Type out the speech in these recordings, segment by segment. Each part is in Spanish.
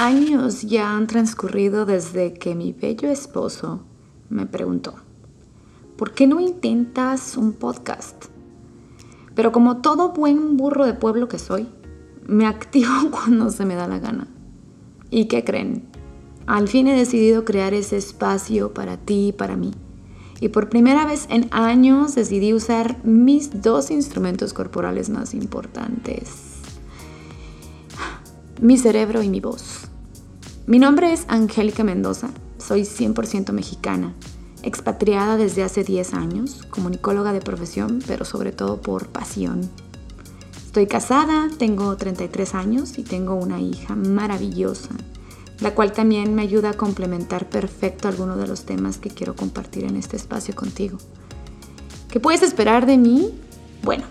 años ya han transcurrido desde que mi bello esposo me preguntó, ¿por qué no intentas un podcast? Pero como todo buen burro de pueblo que soy, me activo cuando se me da la gana. ¿Y qué creen? Al fin he decidido crear ese espacio para ti y para mí. Y por primera vez en años decidí usar mis dos instrumentos corporales más importantes. Mi cerebro y mi voz. Mi nombre es Angélica Mendoza. Soy 100% mexicana, expatriada desde hace 10 años, comunicóloga de profesión, pero sobre todo por pasión. Estoy casada, tengo 33 años y tengo una hija maravillosa la cual también me ayuda a complementar perfecto algunos de los temas que quiero compartir en este espacio contigo. ¿Qué puedes esperar de mí? Bueno,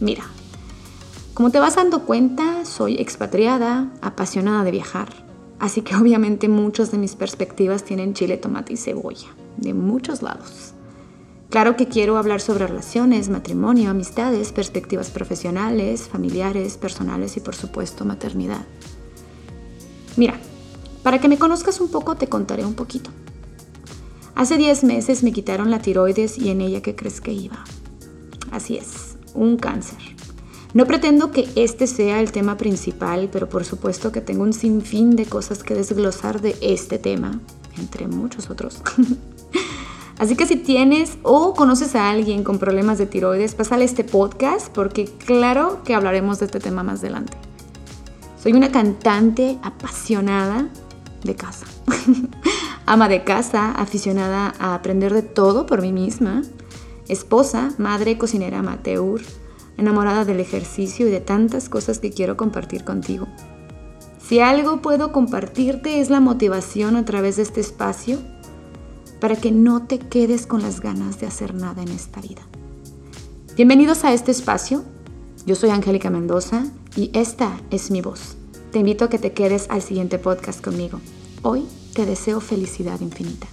mira, como te vas dando cuenta, soy expatriada, apasionada de viajar, así que obviamente muchas de mis perspectivas tienen chile, tomate y cebolla, de muchos lados. Claro que quiero hablar sobre relaciones, matrimonio, amistades, perspectivas profesionales, familiares, personales y por supuesto maternidad. Mira, para que me conozcas un poco te contaré un poquito. Hace 10 meses me quitaron la tiroides y en ella ¿qué crees que iba? Así es, un cáncer. No pretendo que este sea el tema principal, pero por supuesto que tengo un sinfín de cosas que desglosar de este tema, entre muchos otros. Así que si tienes o conoces a alguien con problemas de tiroides, pásale este podcast porque claro que hablaremos de este tema más adelante. Soy una cantante apasionada de casa. Ama de casa, aficionada a aprender de todo por mí misma. Esposa, madre, cocinera amateur, enamorada del ejercicio y de tantas cosas que quiero compartir contigo. Si algo puedo compartirte es la motivación a través de este espacio para que no te quedes con las ganas de hacer nada en esta vida. Bienvenidos a este espacio. Yo soy Angélica Mendoza y esta es mi voz. Te invito a que te quedes al siguiente podcast conmigo. Hoy te deseo felicidad infinita.